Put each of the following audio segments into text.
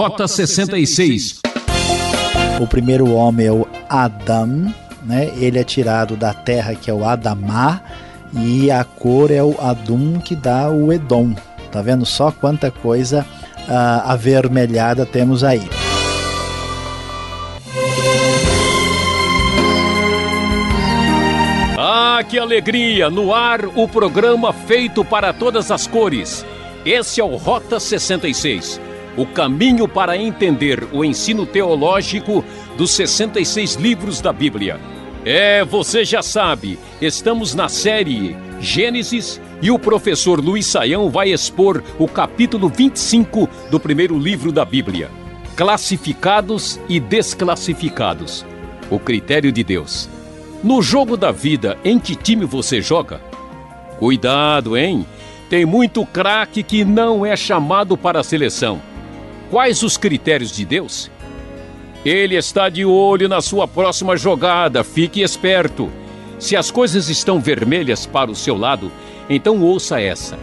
Rota 66. O primeiro homem é o Adão, né? Ele é tirado da terra que é o Adamá e a cor é o Adum que dá o Edom. Tá vendo só quanta coisa uh, avermelhada temos aí. Ah, que alegria! No ar, o programa feito para todas as cores. Esse é o Rota 66 o caminho para entender o ensino teológico dos 66 livros da Bíblia. É, você já sabe, estamos na série Gênesis e o professor Luiz Saião vai expor o capítulo 25 do primeiro livro da Bíblia: Classificados e Desclassificados o critério de Deus. No jogo da vida, em que time você joga? Cuidado, hein? Tem muito craque que não é chamado para a seleção. Quais os critérios de Deus? Ele está de olho na sua próxima jogada, fique esperto. Se as coisas estão vermelhas para o seu lado, então ouça essa.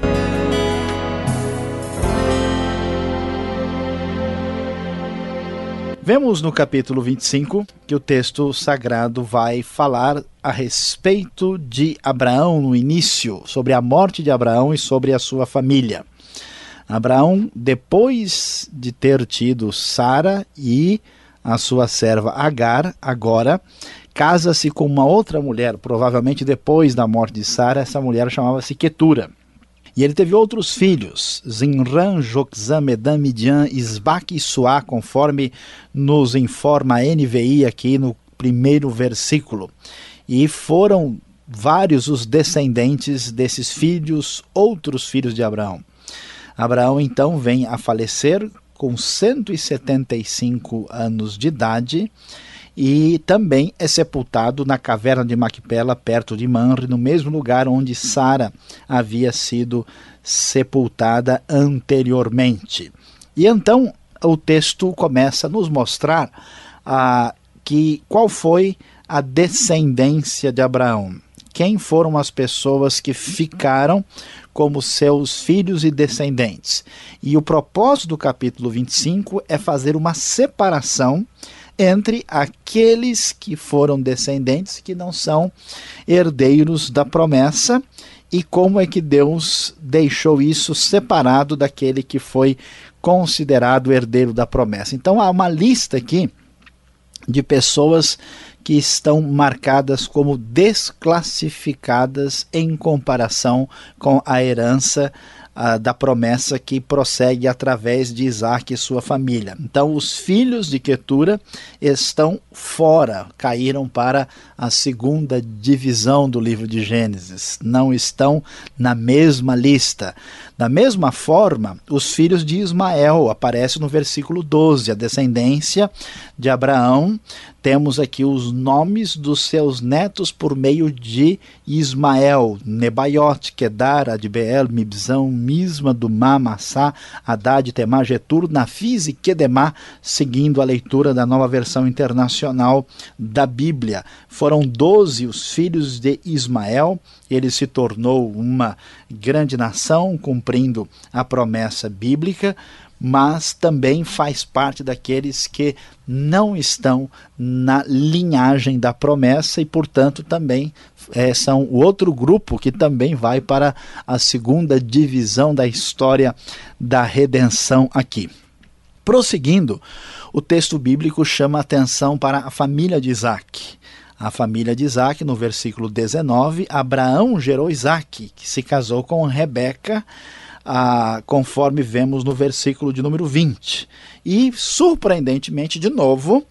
Vemos no capítulo 25 que o texto sagrado vai falar a respeito de Abraão no início, sobre a morte de Abraão e sobre a sua família. Abraão, depois de ter tido Sara e a sua serva Agar, agora casa-se com uma outra mulher, provavelmente depois da morte de Sara, essa mulher chamava-se Ketura. E ele teve outros filhos, Zinran, Joxam, Medam, Midian, Isbaque e Suá, conforme nos informa a NVI aqui no primeiro versículo. E foram vários os descendentes desses filhos, outros filhos de Abraão. Abraão então vem a falecer com 175 anos de idade e também é sepultado na caverna de Macpela, perto de Manre, no mesmo lugar onde Sara havia sido sepultada anteriormente. E então o texto começa a nos mostrar ah, que qual foi a descendência de Abraão. Quem foram as pessoas que ficaram como seus filhos e descendentes. E o propósito do capítulo 25 é fazer uma separação entre aqueles que foram descendentes que não são herdeiros da promessa e como é que Deus deixou isso separado daquele que foi considerado herdeiro da promessa. Então há uma lista aqui de pessoas que estão marcadas como desclassificadas em comparação com a herança da promessa que prossegue através de Isaac e sua família. Então, os filhos de Quetura estão fora, caíram para a segunda divisão do livro de Gênesis, não estão na mesma lista. Da mesma forma, os filhos de Ismael aparecem no versículo 12, a descendência de Abraão. Temos aqui os nomes dos seus netos por meio de Ismael, Nebaiot, Kedar, Adbeel, Mibzão, Misma, Dumá, Massá, Haddad, Temar, Getur, Nafis e Kedemá, seguindo a leitura da nova versão internacional da Bíblia. Foram doze os filhos de Ismael, ele se tornou uma grande nação, cumprindo a promessa bíblica, mas também faz parte daqueles que não estão na linhagem da promessa e, portanto, também é, são o outro grupo que também vai para a segunda divisão da história da redenção aqui. Prosseguindo, o texto bíblico chama atenção para a família de Isaac a família de Isaac, no versículo 19, Abraão gerou Isaac, que se casou com Rebeca, ah, conforme vemos no versículo de número 20. E, surpreendentemente, de novo,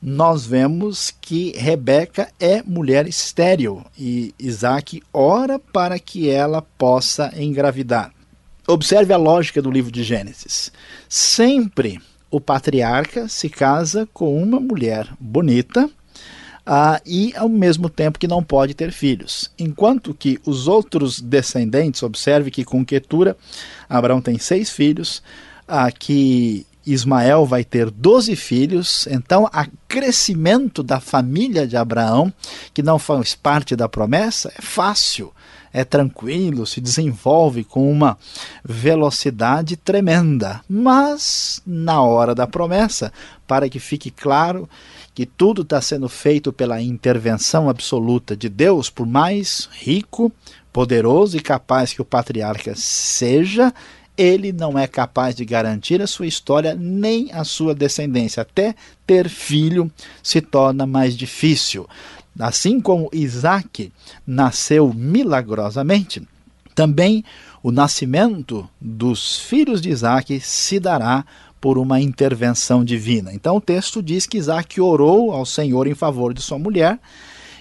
nós vemos que Rebeca é mulher estéril e Isaac ora para que ela possa engravidar. Observe a lógica do livro de Gênesis. Sempre o patriarca se casa com uma mulher bonita, ah, e ao mesmo tempo que não pode ter filhos. Enquanto que os outros descendentes, observe que com Quetura, Abraão tem seis filhos, ah, que Ismael vai ter doze filhos, então o crescimento da família de Abraão, que não faz parte da promessa, é fácil é tranquilo, se desenvolve com uma velocidade tremenda. Mas, na hora da promessa, para que fique claro que tudo está sendo feito pela intervenção absoluta de Deus, por mais rico, poderoso e capaz que o patriarca seja, ele não é capaz de garantir a sua história nem a sua descendência. Até ter filho se torna mais difícil. Assim como Isaac nasceu milagrosamente, também o nascimento dos filhos de Isaac se dará por uma intervenção divina. Então o texto diz que Isaac orou ao Senhor em favor de sua mulher,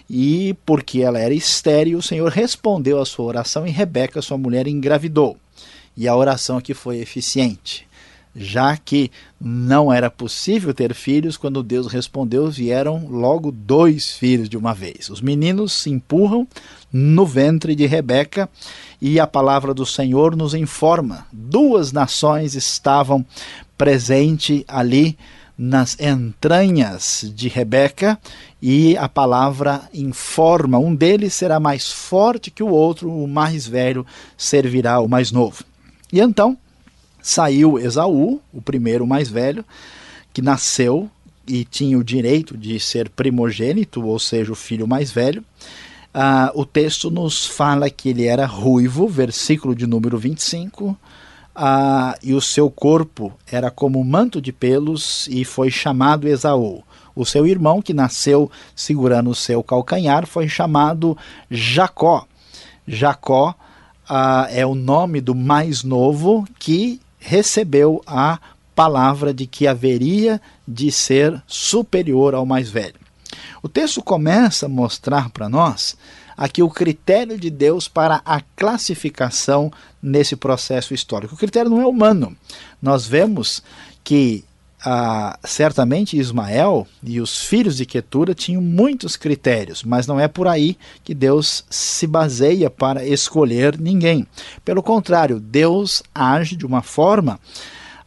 e porque ela era estéril, o Senhor respondeu à sua oração e Rebeca, sua mulher, engravidou. E a oração aqui foi eficiente já que não era possível ter filhos, quando Deus respondeu, vieram logo dois filhos de uma vez. Os meninos se empurram no ventre de Rebeca e a palavra do Senhor nos informa: duas nações estavam presentes ali nas entranhas de Rebeca e a palavra informa: um deles será mais forte que o outro, o mais velho servirá ao mais novo. E então saiu Esaú, o primeiro mais velho, que nasceu e tinha o direito de ser primogênito, ou seja, o filho mais velho. Uh, o texto nos fala que ele era ruivo, versículo de número 25, uh, e o seu corpo era como um manto de pelos, e foi chamado Esaú. O seu irmão, que nasceu segurando o seu calcanhar, foi chamado Jacó. Jacó uh, é o nome do mais novo que recebeu a palavra de que haveria de ser superior ao mais velho. O texto começa a mostrar para nós aqui o critério de Deus para a classificação nesse processo histórico. O critério não é humano. Nós vemos que ah, certamente Ismael e os filhos de Quetura tinham muitos critérios, mas não é por aí que Deus se baseia para escolher ninguém. Pelo contrário, Deus age de uma forma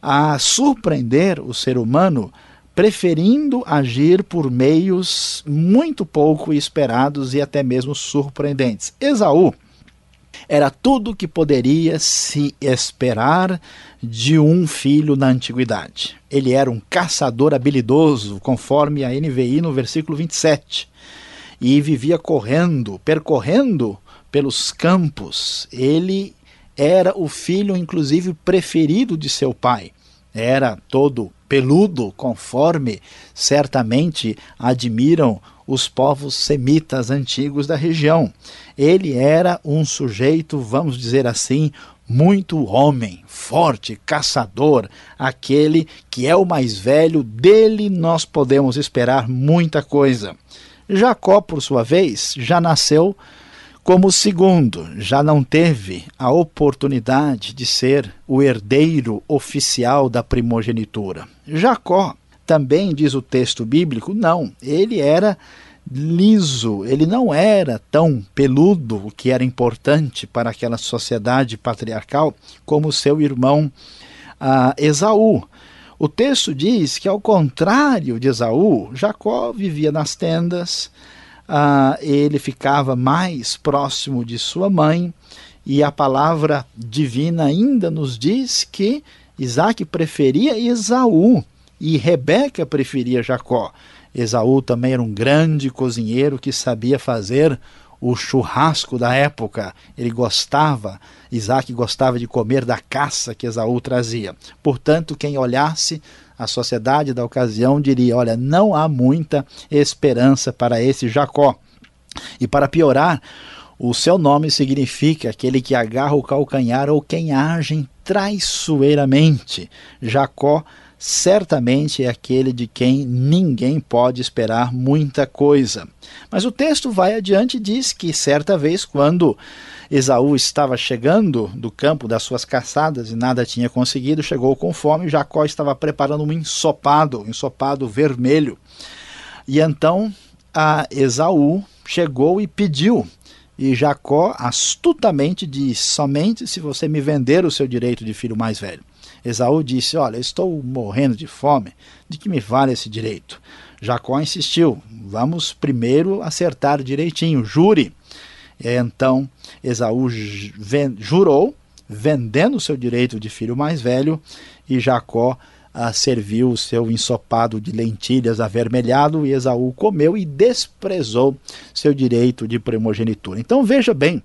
a surpreender o ser humano, preferindo agir por meios muito pouco esperados e até mesmo surpreendentes. Esaú era tudo o que poderia se esperar de um filho na antiguidade. Ele era um caçador habilidoso, conforme a NVI no versículo 27, e vivia correndo, percorrendo pelos campos. Ele era o filho, inclusive, preferido de seu pai. Era todo peludo, conforme certamente admiram os povos semitas antigos da região. Ele era um sujeito, vamos dizer assim, muito homem, forte, caçador, aquele que é o mais velho, dele nós podemos esperar muita coisa. Jacó, por sua vez, já nasceu como segundo, já não teve a oportunidade de ser o herdeiro oficial da primogenitura. Jacó, também diz o texto bíblico, não, ele era liso, ele não era tão peludo, o que era importante para aquela sociedade patriarcal, como seu irmão uh, Esaú. O texto diz que, ao contrário de Esaú, Jacó vivia nas tendas, uh, ele ficava mais próximo de sua mãe, e a palavra divina ainda nos diz que Isaac preferia Esaú e Rebeca preferia Jacó. Esaú também era um grande cozinheiro que sabia fazer o churrasco da época. Ele gostava, Isaac gostava de comer da caça que Esaú trazia. Portanto, quem olhasse a sociedade da ocasião diria: olha, não há muita esperança para esse Jacó. E para piorar, o seu nome significa aquele que agarra o calcanhar ou quem age traiçoeiramente. Jacó certamente é aquele de quem ninguém pode esperar muita coisa. Mas o texto vai adiante e diz que certa vez, quando Esaú estava chegando do campo das suas caçadas e nada tinha conseguido, chegou com fome, Jacó estava preparando um ensopado, um ensopado vermelho. E então a Esaú chegou e pediu e Jacó astutamente disse: Somente se você me vender o seu direito de filho mais velho. Esaú disse: Olha, estou morrendo de fome, de que me vale esse direito? Jacó insistiu: Vamos primeiro acertar direitinho, jure. Então Esaú jurou, vendendo seu direito de filho mais velho, e Jacó ah, serviu o seu ensopado de lentilhas avermelhado, e Esaú comeu e desprezou seu direito de primogenitura. Então veja bem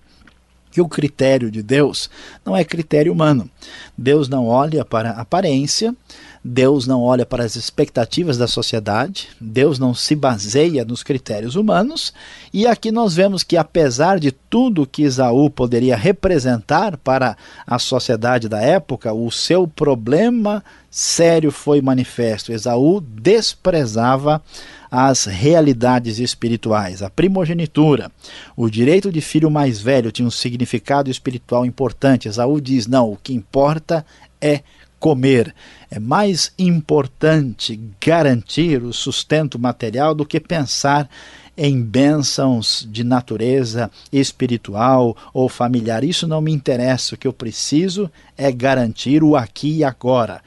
que o critério de Deus não é critério humano. Deus não olha para a aparência, Deus não olha para as expectativas da sociedade, Deus não se baseia nos critérios humanos, e aqui nós vemos que, apesar de tudo que Esaú poderia representar para a sociedade da época, o seu problema sério foi manifesto. Esaú desprezava as realidades espirituais. A primogenitura, o direito de filho mais velho tinha um significado espiritual importante. Esaú diz: não, o que importa é comer. É mais importante garantir o sustento material do que pensar em bênçãos de natureza espiritual ou familiar. Isso não me interessa. O que eu preciso é garantir o aqui e agora.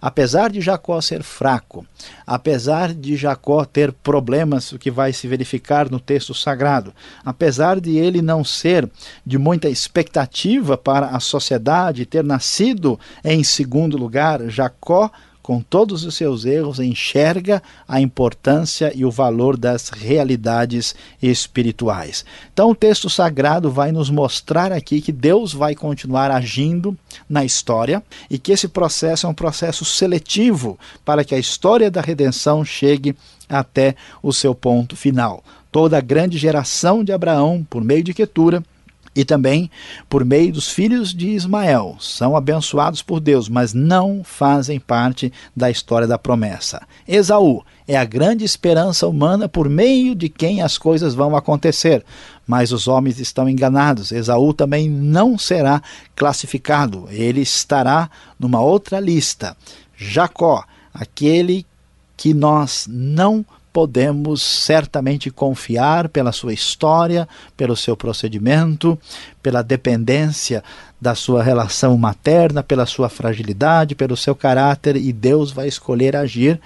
Apesar de Jacó ser fraco, apesar de Jacó ter problemas, o que vai se verificar no texto sagrado, apesar de ele não ser de muita expectativa para a sociedade, ter nascido em segundo lugar, Jacó com todos os seus erros, enxerga a importância e o valor das realidades espirituais. Então, o texto sagrado vai nos mostrar aqui que Deus vai continuar agindo na história e que esse processo é um processo seletivo para que a história da redenção chegue até o seu ponto final. Toda a grande geração de Abraão, por meio de Quetura, e também por meio dos filhos de Ismael. São abençoados por Deus, mas não fazem parte da história da promessa. Esaú é a grande esperança humana por meio de quem as coisas vão acontecer. Mas os homens estão enganados. Esaú também não será classificado, ele estará numa outra lista. Jacó, aquele que nós não podemos certamente confiar pela sua história, pelo seu procedimento, pela dependência da sua relação materna, pela sua fragilidade, pelo seu caráter, e Deus vai escolher agir,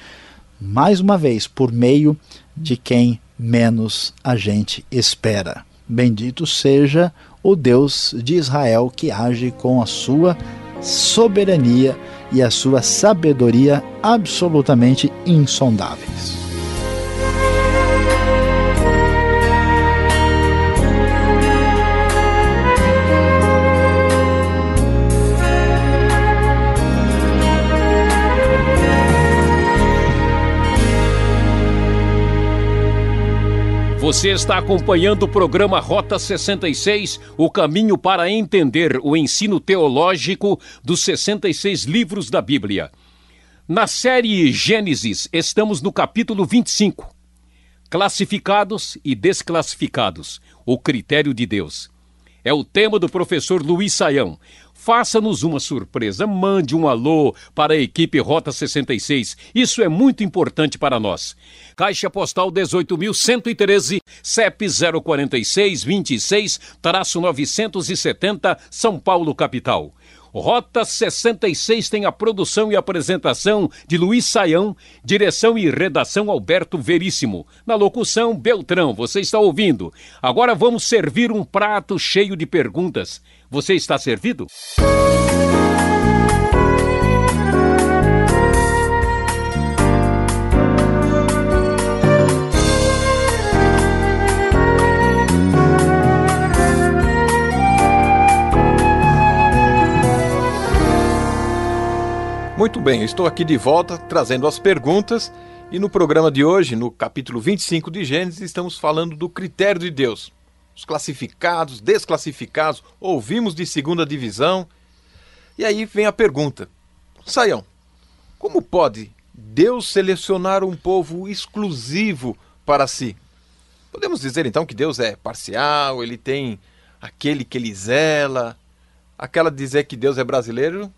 mais uma vez, por meio de quem menos a gente espera. Bendito seja o Deus de Israel que age com a sua soberania e a sua sabedoria absolutamente insondáveis. Você está acompanhando o programa Rota 66, o caminho para entender o ensino teológico dos 66 livros da Bíblia. Na série Gênesis, estamos no capítulo 25. Classificados e desclassificados o critério de Deus. É o tema do professor Luiz Saião. Faça-nos uma surpresa, mande um alô para a equipe Rota 66. Isso é muito importante para nós. Caixa Postal 18.113, CEP 046 26-970, São Paulo, capital. Rota 66 tem a produção e apresentação de Luiz Saião, direção e redação Alberto Veríssimo. Na locução, Beltrão, você está ouvindo. Agora vamos servir um prato cheio de perguntas. Você está servido? Muito bem, estou aqui de volta trazendo as perguntas e no programa de hoje, no capítulo 25 de Gênesis, estamos falando do critério de Deus. Os classificados, desclassificados, ouvimos de segunda divisão. E aí vem a pergunta: Saião, como pode Deus selecionar um povo exclusivo para si? Podemos dizer então que Deus é parcial, ele tem aquele que ele zela. Aquela dizer que Deus é brasileiro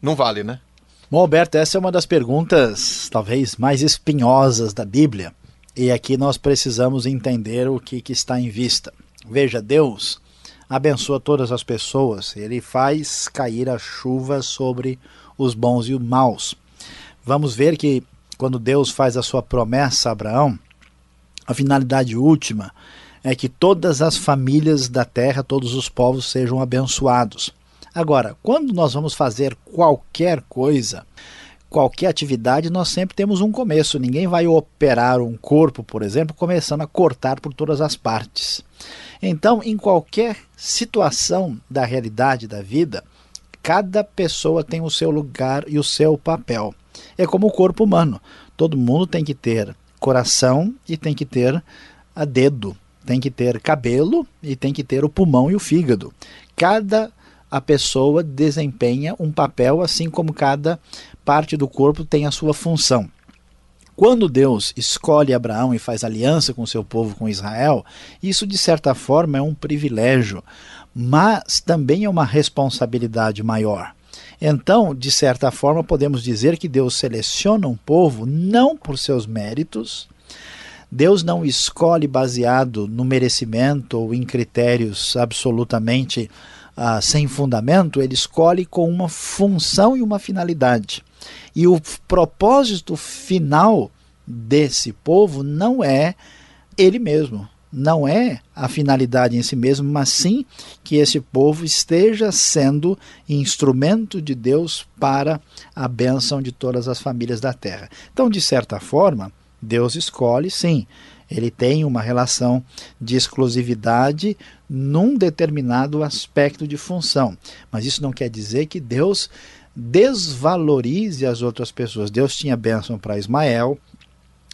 não vale, né? Bom, Alberto, essa é uma das perguntas talvez mais espinhosas da Bíblia. E aqui nós precisamos entender o que, que está em vista. Veja, Deus abençoa todas as pessoas, ele faz cair a chuva sobre os bons e os maus. Vamos ver que quando Deus faz a sua promessa a Abraão, a finalidade última é que todas as famílias da terra, todos os povos sejam abençoados. Agora, quando nós vamos fazer qualquer coisa, qualquer atividade, nós sempre temos um começo. Ninguém vai operar um corpo, por exemplo, começando a cortar por todas as partes. Então, em qualquer situação da realidade da vida, cada pessoa tem o seu lugar e o seu papel. É como o corpo humano. Todo mundo tem que ter coração e tem que ter a dedo, tem que ter cabelo e tem que ter o pulmão e o fígado. Cada a pessoa desempenha um papel, assim como cada parte do corpo tem a sua função. Quando Deus escolhe Abraão e faz aliança com seu povo, com Israel, isso de certa forma é um privilégio, mas também é uma responsabilidade maior. Então, de certa forma, podemos dizer que Deus seleciona um povo não por seus méritos, Deus não escolhe baseado no merecimento ou em critérios absolutamente ah, sem fundamento, ele escolhe com uma função e uma finalidade. E o propósito final desse povo não é ele mesmo, não é a finalidade em si mesmo, mas sim que esse povo esteja sendo instrumento de Deus para a bênção de todas as famílias da terra. Então, de certa forma, Deus escolhe, sim, ele tem uma relação de exclusividade num determinado aspecto de função. Mas isso não quer dizer que Deus desvalorize as outras pessoas. Deus tinha bênção para Ismael,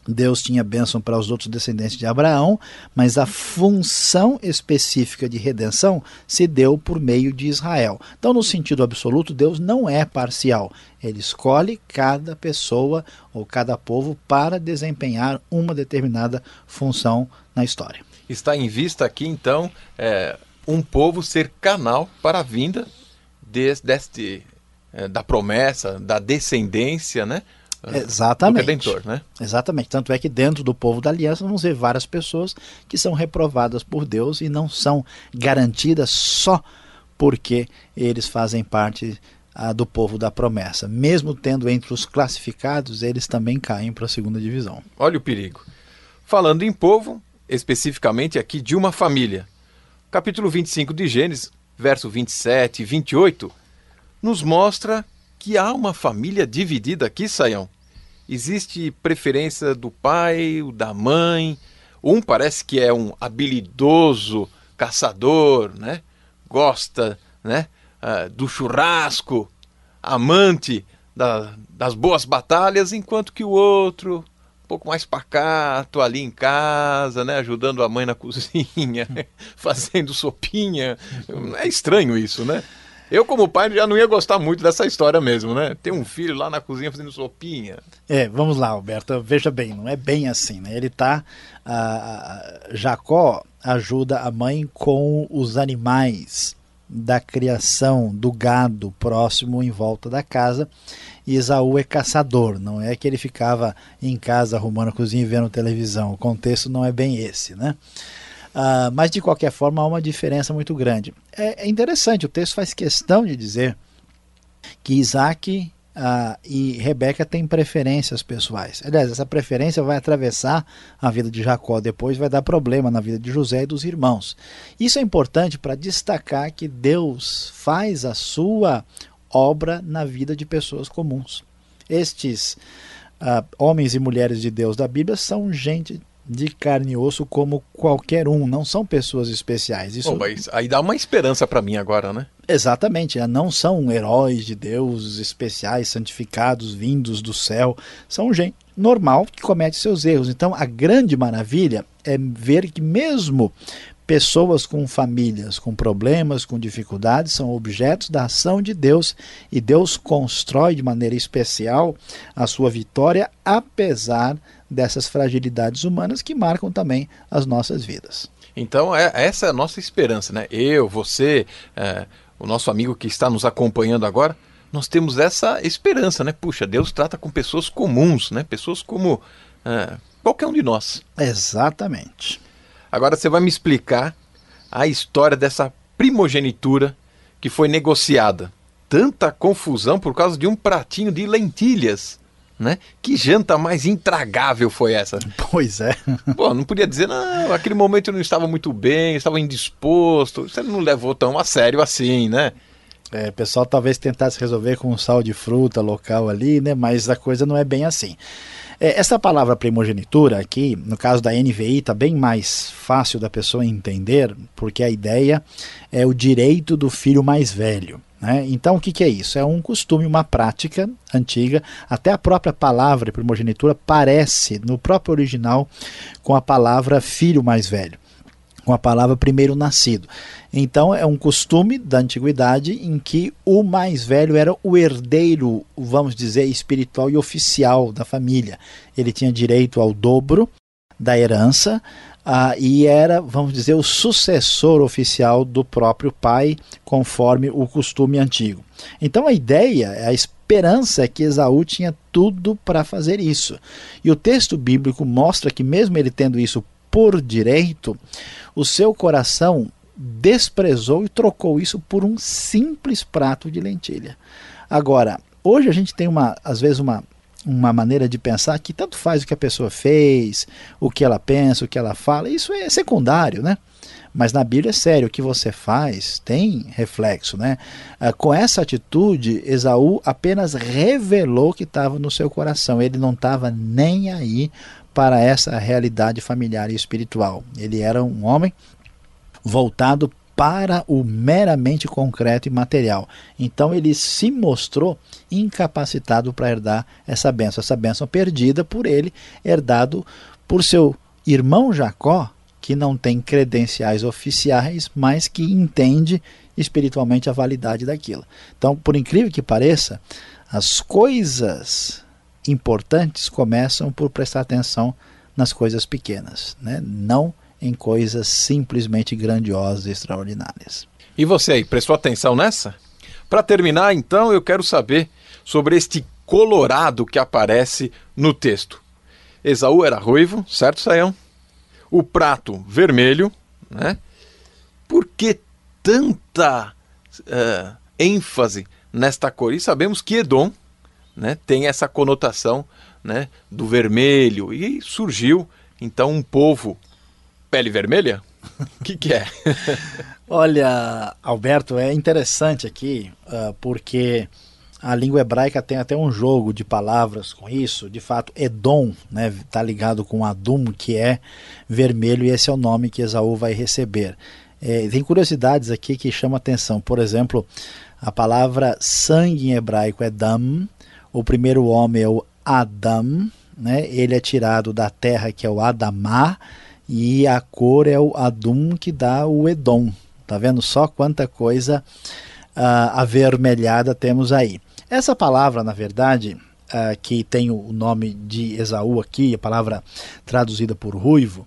Deus tinha bênção para os outros descendentes de Abraão, mas a função específica de redenção se deu por meio de Israel. Então, no sentido absoluto, Deus não é parcial. Ele escolhe cada pessoa ou cada povo para desempenhar uma determinada função na história. Está em vista aqui, então, é, um povo ser canal para a vinda deste, é, da promessa, da descendência, né? Exatamente. Do Redentor, né? Exatamente. Tanto é que dentro do povo da aliança vamos ver várias pessoas que são reprovadas por Deus e não são garantidas só porque eles fazem parte ah, do povo da promessa. Mesmo tendo entre os classificados, eles também caem para a segunda divisão. Olha o perigo. Falando em povo, especificamente aqui de uma família. Capítulo 25 de Gênesis, verso 27 e 28, nos mostra que há uma família dividida aqui, Saião. Existe preferência do pai, da mãe. Um parece que é um habilidoso caçador, né? Gosta, né? Uh, do churrasco, amante da, das boas batalhas, enquanto que o outro pouco mais pacato ali em casa, né, ajudando a mãe na cozinha, fazendo sopinha. É estranho isso, né? Eu, como pai, já não ia gostar muito dessa história mesmo, né? Ter um filho lá na cozinha fazendo sopinha. É, vamos lá, Alberto. Veja bem, não é bem assim, né? Ele tá. Jacó ajuda a mãe com os animais da criação do gado próximo em volta da casa. E Esaú é caçador, não é que ele ficava em casa arrumando a cozinha e vendo televisão. O contexto não é bem esse, né? Uh, mas de qualquer forma há uma diferença muito grande. É, é, interessante, o texto faz questão de dizer que Isaac uh, e Rebeca têm preferências pessoais. Aliás, essa preferência vai atravessar a vida de Jacó, depois vai dar problema na vida de José e dos irmãos. Isso é importante para destacar que Deus faz a sua obra na vida de pessoas comuns. Estes uh, homens e mulheres de Deus da Bíblia são gente de carne e osso como qualquer um, não são pessoas especiais. Isso... aí dá uma esperança para mim agora, né? Exatamente, né? não são heróis de Deus especiais, santificados, vindos do céu, são gente normal que comete seus erros. Então a grande maravilha é ver que mesmo pessoas com famílias, com problemas, com dificuldades, são objetos da ação de Deus e Deus constrói de maneira especial a sua vitória, apesar dessas fragilidades humanas que marcam também as nossas vidas. Então, é, essa é a nossa esperança, né? Eu, você, é, o nosso amigo que está nos acompanhando agora, nós temos essa esperança, né? Puxa, Deus trata com pessoas comuns, né? Pessoas como é, qualquer um de nós. Exatamente. Agora você vai me explicar a história dessa primogenitura que foi negociada. Tanta confusão por causa de um pratinho de lentilhas. né? Que janta mais intragável foi essa? Pois é. Pô, não podia dizer, não, aquele momento eu não estava muito bem, estava indisposto. Você não levou tão a sério assim, né? É, o pessoal talvez tentasse resolver com um sal de fruta local ali, né? Mas a coisa não é bem assim. É, essa palavra primogenitura aqui, no caso da NVI, está bem mais fácil da pessoa entender, porque a ideia é o direito do filho mais velho. Né? Então, o que, que, é isso? É um costume, uma prática antiga. Até a própria palavra primogenitura parece, no próprio original, com a palavra filho mais velho, com a palavra primeiro nascido. Então, é um costume da antiguidade em que o mais velho era o herdeiro, vamos dizer, espiritual e oficial da família. Ele tinha direito ao dobro da herança, ah, e era, vamos dizer, o sucessor oficial do próprio pai, conforme o costume antigo. Então a ideia, a esperança é que Esaú tinha tudo para fazer isso. E o texto bíblico mostra que, mesmo ele tendo isso por direito, o seu coração desprezou e trocou isso por um simples prato de lentilha. Agora, hoje a gente tem uma, às vezes, uma uma maneira de pensar que tanto faz o que a pessoa fez, o que ela pensa, o que ela fala, isso é secundário, né? Mas na Bíblia é sério, o que você faz tem reflexo, né? Ah, com essa atitude, Esaú apenas revelou que estava no seu coração. Ele não estava nem aí para essa realidade familiar e espiritual. Ele era um homem voltado para o meramente concreto e material. Então ele se mostrou incapacitado para herdar essa benção, essa benção perdida por ele, herdado por seu irmão Jacó, que não tem credenciais oficiais, mas que entende espiritualmente a validade daquilo. Então, por incrível que pareça, as coisas importantes começam por prestar atenção nas coisas pequenas, né? não em coisas simplesmente grandiosas e extraordinárias. E você aí, prestou atenção nessa? Para terminar, então, eu quero saber sobre este colorado que aparece no texto. Esaú era ruivo, certo, Saião? O prato vermelho, né? Por que tanta uh, ênfase nesta cor? E sabemos que Edom né, tem essa conotação né, do vermelho e surgiu então um povo pele vermelha? O que, que é? Olha, Alberto, é interessante aqui uh, porque a língua hebraica tem até um jogo de palavras com isso. De fato, Edom está né, tá ligado com Adum, que é vermelho, e esse é o nome que Esaú vai receber. É, tem curiosidades aqui que chamam atenção. Por exemplo, a palavra sangue em hebraico é dam, o primeiro homem é o Adam, né, ele é tirado da terra que é o Adamá, e a cor é o Adum que dá o Edom. Tá vendo só quanta coisa uh, avermelhada temos aí. Essa palavra, na verdade, uh, que tem o nome de Esaú aqui, a palavra traduzida por ruivo,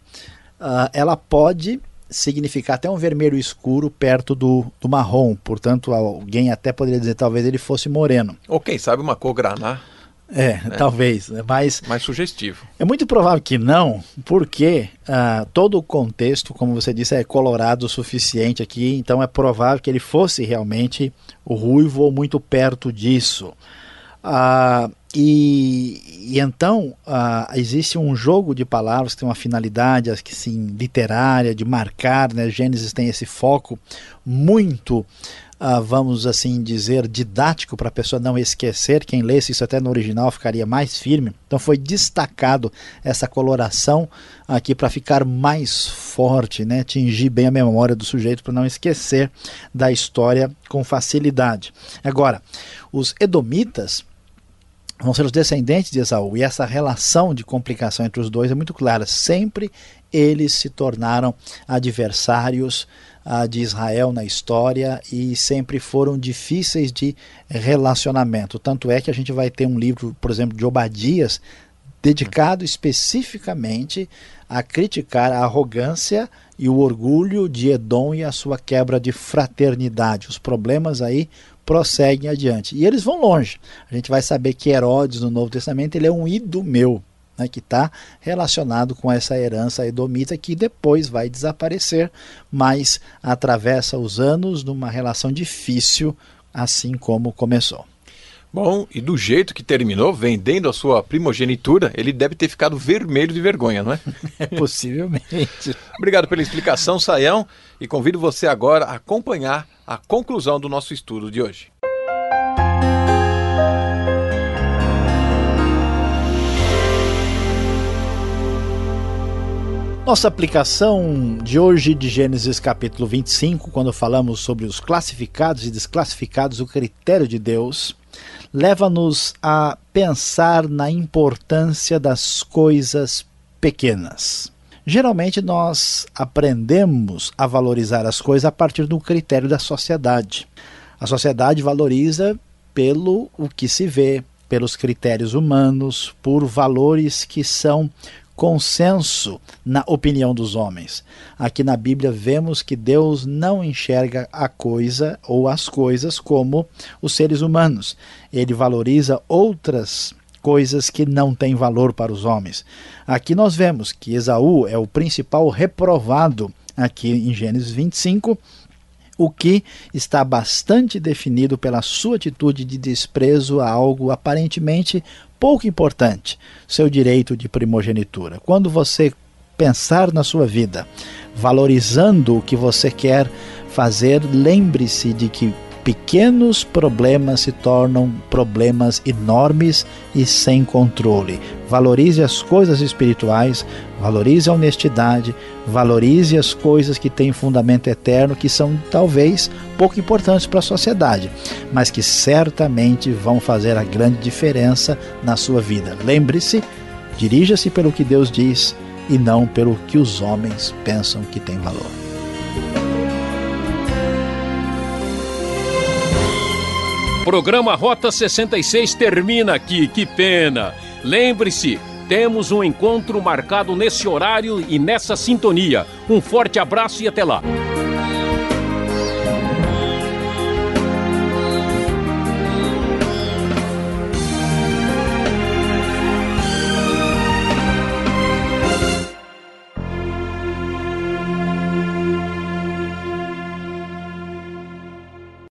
uh, ela pode significar até um vermelho escuro perto do, do marrom. Portanto, alguém até poderia dizer talvez ele fosse moreno. Ou quem sabe uma cor graná. É, é, talvez, né? mas... Mais sugestivo. É muito provável que não, porque uh, todo o contexto, como você disse, é colorado o suficiente aqui, então é provável que ele fosse realmente o ruivo ou muito perto disso. Uh, e, e, então uh, existe um jogo de palavras que tem uma finalidade assim, literária, de marcar, né? Gênesis tem esse foco muito ah, vamos assim dizer, didático para a pessoa não esquecer. Quem lesse isso até no original ficaria mais firme. Então foi destacado essa coloração aqui para ficar mais forte, né? atingir bem a memória do sujeito para não esquecer da história com facilidade. Agora, os edomitas vão ser os descendentes de Esaú. E essa relação de complicação entre os dois é muito clara. Sempre eles se tornaram adversários uh, de Israel na história e sempre foram difíceis de relacionamento. Tanto é que a gente vai ter um livro, por exemplo, de Obadias, dedicado especificamente a criticar a arrogância e o orgulho de Edom e a sua quebra de fraternidade. Os problemas aí prosseguem adiante. E eles vão longe. A gente vai saber que Herodes no Novo Testamento ele é um idumeu né, que está relacionado com essa herança edomita que depois vai desaparecer, mas atravessa os anos numa relação difícil, assim como começou. Bom, e do jeito que terminou, vendendo a sua primogenitura, ele deve ter ficado vermelho de vergonha, não é? Possivelmente. Obrigado pela explicação, Saião, e convido você agora a acompanhar a conclusão do nosso estudo de hoje. Nossa aplicação de hoje de Gênesis capítulo 25, quando falamos sobre os classificados e desclassificados, o critério de Deus, leva-nos a pensar na importância das coisas pequenas. Geralmente nós aprendemos a valorizar as coisas a partir do critério da sociedade. A sociedade valoriza pelo o que se vê, pelos critérios humanos, por valores que são consenso na opinião dos homens. Aqui na Bíblia vemos que Deus não enxerga a coisa ou as coisas como os seres humanos. Ele valoriza outras coisas que não têm valor para os homens. Aqui nós vemos que Esaú é o principal reprovado aqui em Gênesis 25 o que está bastante definido pela sua atitude de desprezo a algo aparentemente pouco importante, seu direito de primogenitura. Quando você pensar na sua vida, valorizando o que você quer fazer, lembre-se de que pequenos problemas se tornam problemas enormes e sem controle. Valorize as coisas espirituais, valorize a honestidade, valorize as coisas que têm fundamento eterno, que são talvez pouco importantes para a sociedade, mas que certamente vão fazer a grande diferença na sua vida. Lembre-se, dirija-se pelo que Deus diz e não pelo que os homens pensam que tem valor. Programa Rota 66 termina aqui, que pena. Lembre-se, temos um encontro marcado nesse horário e nessa sintonia. Um forte abraço e até lá.